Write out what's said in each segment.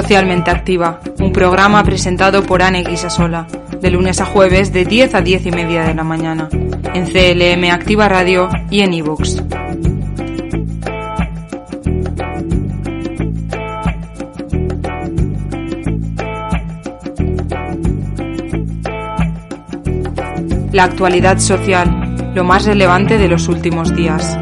Socialmente Activa, un programa presentado por Anne Guisasola, de lunes a jueves de 10 a 10 y media de la mañana, en CLM Activa Radio y en iVoox. La actualidad social, lo más relevante de los últimos días.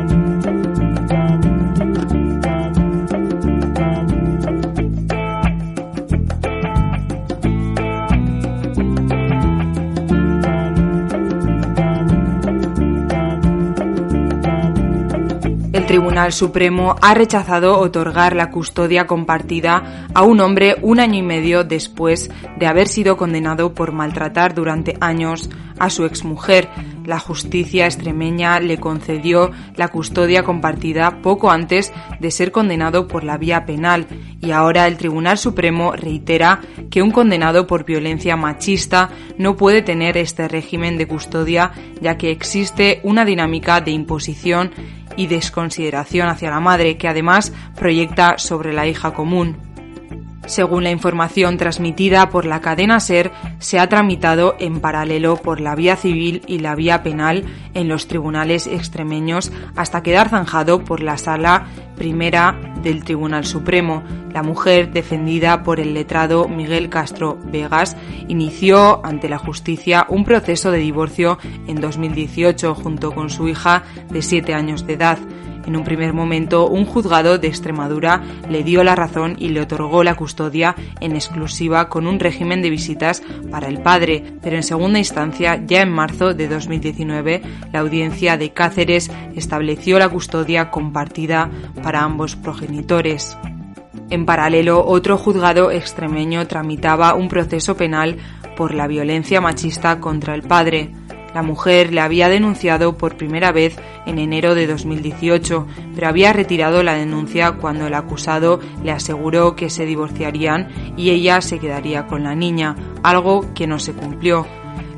Tribunal Supremo ha rechazado otorgar la custodia compartida a un hombre un año y medio después de haber sido condenado por maltratar durante años a su exmujer. La justicia extremeña le concedió la custodia compartida poco antes de ser condenado por la vía penal y ahora el Tribunal Supremo reitera que un condenado por violencia machista no puede tener este régimen de custodia ya que existe una dinámica de imposición y desconsideración hacia la madre que además proyecta sobre la hija común. Según la información transmitida por la cadena SER, se ha tramitado en paralelo por la vía civil y la vía penal en los tribunales extremeños hasta quedar zanjado por la sala primera del Tribunal Supremo. La mujer, defendida por el letrado Miguel Castro Vegas, inició ante la justicia un proceso de divorcio en 2018 junto con su hija de siete años de edad. En un primer momento, un juzgado de Extremadura le dio la razón y le otorgó la custodia en exclusiva con un régimen de visitas para el padre, pero en segunda instancia, ya en marzo de 2019, la audiencia de Cáceres estableció la custodia compartida para ambos progenitores. En paralelo, otro juzgado extremeño tramitaba un proceso penal por la violencia machista contra el padre. La mujer le había denunciado por primera vez en enero de 2018, pero había retirado la denuncia cuando el acusado le aseguró que se divorciarían y ella se quedaría con la niña, algo que no se cumplió.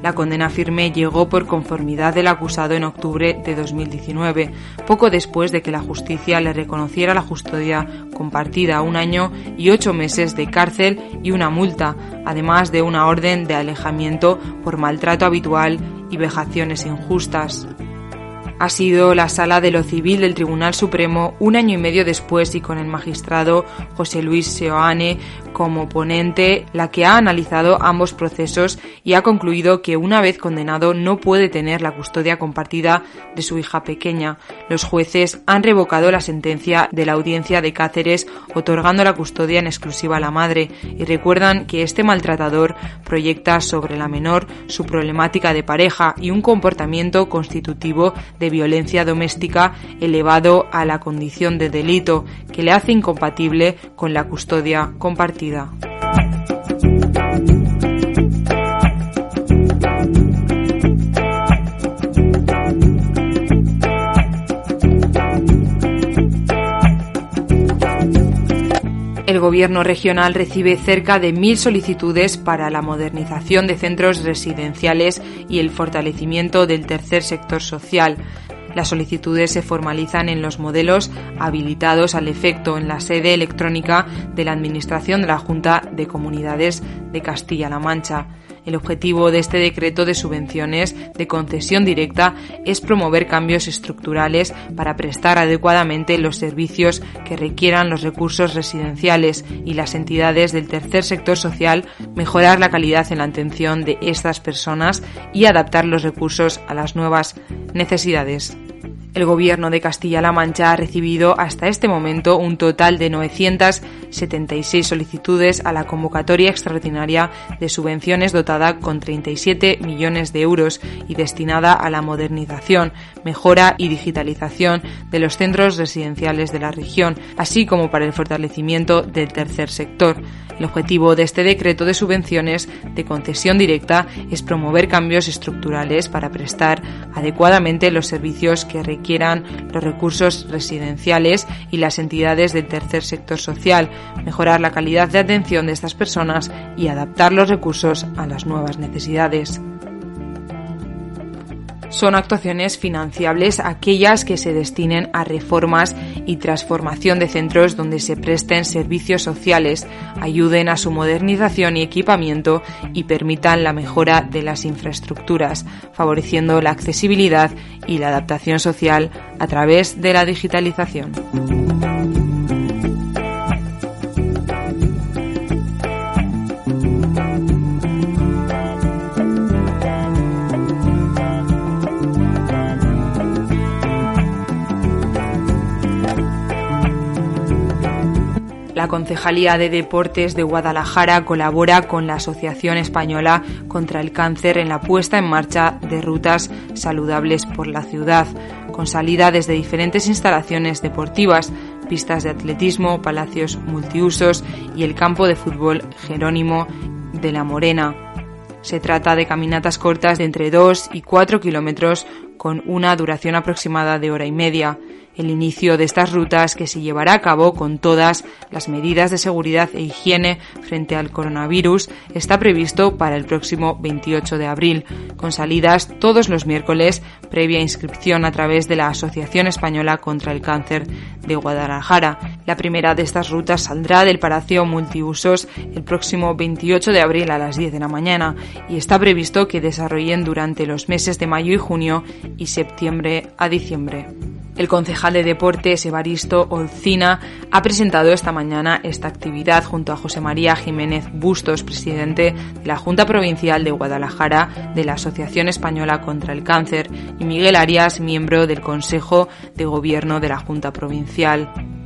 La condena firme llegó por conformidad del acusado en octubre de 2019, poco después de que la justicia le reconociera la custodia compartida un año y ocho meses de cárcel y una multa, además de una orden de alejamiento por maltrato habitual y vejaciones injustas ha sido la Sala de lo Civil del Tribunal Supremo un año y medio después y con el magistrado José Luis Seoane como ponente la que ha analizado ambos procesos y ha concluido que una vez condenado no puede tener la custodia compartida de su hija pequeña. Los jueces han revocado la sentencia de la audiencia de Cáceres otorgando la custodia en exclusiva a la madre y recuerdan que este maltratador proyecta sobre la menor su problemática de pareja y un comportamiento constitutivo de violencia doméstica elevado a la condición de delito que le hace incompatible con la custodia compartida. El Gobierno regional recibe cerca de mil solicitudes para la modernización de centros residenciales y el fortalecimiento del tercer sector social. Las solicitudes se formalizan en los modelos habilitados al efecto en la sede electrónica de la Administración de la Junta de Comunidades de Castilla-La Mancha. El objetivo de este decreto de subvenciones de concesión directa es promover cambios estructurales para prestar adecuadamente los servicios que requieran los recursos residenciales y las entidades del tercer sector social, mejorar la calidad en la atención de estas personas y adaptar los recursos a las nuevas necesidades. El Gobierno de Castilla-La Mancha ha recibido hasta este momento un total de 976 solicitudes a la convocatoria extraordinaria de subvenciones dotada con 37 millones de euros y destinada a la modernización, mejora y digitalización de los centros residenciales de la región, así como para el fortalecimiento del tercer sector. El objetivo de este decreto de subvenciones de concesión directa es promover cambios estructurales para prestar adecuadamente los servicios que requieran los recursos residenciales y las entidades del tercer sector social, mejorar la calidad de atención de estas personas y adaptar los recursos a las nuevas necesidades. Son actuaciones financiables aquellas que se destinen a reformas y transformación de centros donde se presten servicios sociales, ayuden a su modernización y equipamiento y permitan la mejora de las infraestructuras, favoreciendo la accesibilidad y la adaptación social a través de la digitalización. La Concejalía de Deportes de Guadalajara colabora con la Asociación Española contra el Cáncer en la puesta en marcha de rutas saludables por la ciudad, con salida desde diferentes instalaciones deportivas, pistas de atletismo, palacios multiusos y el campo de fútbol Jerónimo de la Morena. Se trata de caminatas cortas de entre 2 y 4 kilómetros con una duración aproximada de hora y media el inicio de estas rutas que se llevará a cabo con todas las medidas de seguridad e higiene frente al coronavirus está previsto para el próximo 28 de abril, con salidas todos los miércoles previa inscripción a través de la Asociación Española contra el Cáncer de Guadalajara. La primera de estas rutas saldrá del Palacio Multiusos el próximo 28 de abril a las 10 de la mañana y está previsto que desarrollen durante los meses de mayo y junio y septiembre a diciembre. El concejal de Deportes, Evaristo Olcina, ha presentado esta mañana esta actividad junto a José María Jiménez Bustos, presidente de la Junta Provincial de Guadalajara de la Asociación Española contra el Cáncer, y Miguel Arias, miembro del Consejo de Gobierno de la Junta Provincial.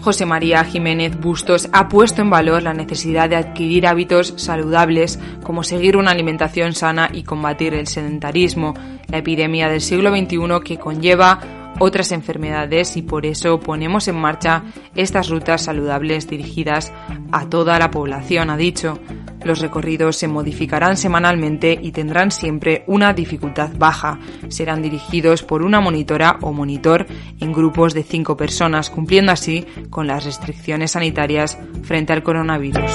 José María Jiménez Bustos ha puesto en valor la necesidad de adquirir hábitos saludables como seguir una alimentación sana y combatir el sedentarismo, la epidemia del siglo XXI que conlleva otras enfermedades y por eso ponemos en marcha estas rutas saludables dirigidas a toda la población, ha dicho. Los recorridos se modificarán semanalmente y tendrán siempre una dificultad baja. Serán dirigidos por una monitora o monitor en grupos de cinco personas, cumpliendo así con las restricciones sanitarias frente al coronavirus.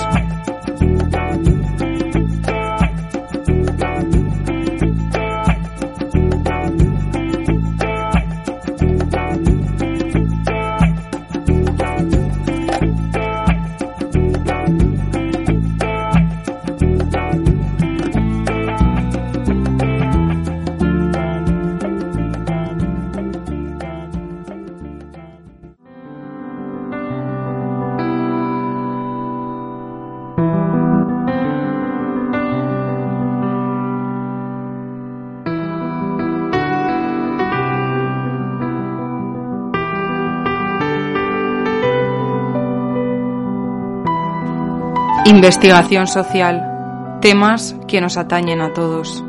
Investigación social. Temas que nos atañen a todos.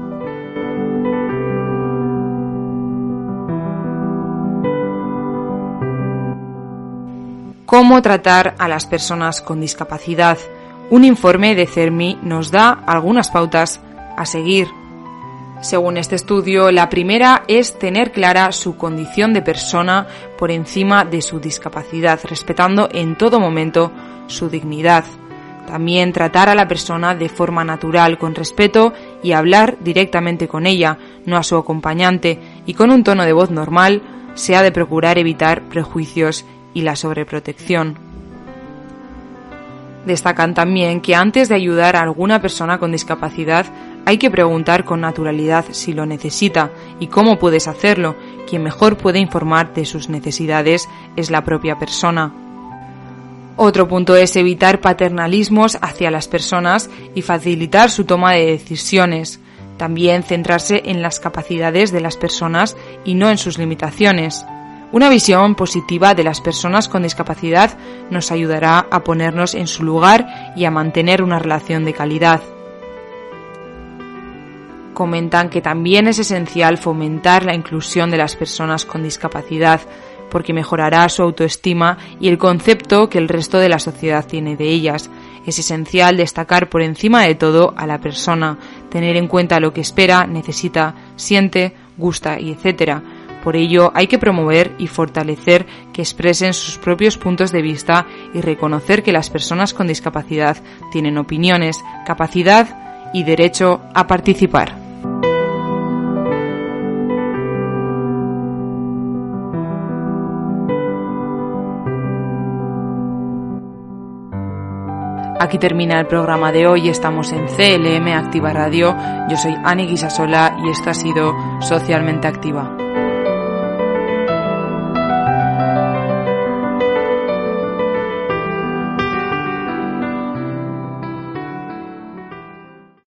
Cómo tratar a las personas con discapacidad. Un informe de CERMI nos da algunas pautas a seguir. Según este estudio, la primera es tener clara su condición de persona por encima de su discapacidad, respetando en todo momento su dignidad. También tratar a la persona de forma natural, con respeto y hablar directamente con ella, no a su acompañante, y con un tono de voz normal, se ha de procurar evitar prejuicios y la sobreprotección. Destacan también que antes de ayudar a alguna persona con discapacidad hay que preguntar con naturalidad si lo necesita y cómo puedes hacerlo. Quien mejor puede informar de sus necesidades es la propia persona. Otro punto es evitar paternalismos hacia las personas y facilitar su toma de decisiones. También centrarse en las capacidades de las personas y no en sus limitaciones. Una visión positiva de las personas con discapacidad nos ayudará a ponernos en su lugar y a mantener una relación de calidad. Comentan que también es esencial fomentar la inclusión de las personas con discapacidad, porque mejorará su autoestima y el concepto que el resto de la sociedad tiene de ellas. Es esencial destacar por encima de todo a la persona, tener en cuenta lo que espera, necesita, siente, gusta y etc. Por ello hay que promover y fortalecer que expresen sus propios puntos de vista y reconocer que las personas con discapacidad tienen opiniones, capacidad y derecho a participar. Aquí termina el programa de hoy. Estamos en CLM Activa Radio. Yo soy Ani Guisasola y esto ha sido Socialmente Activa.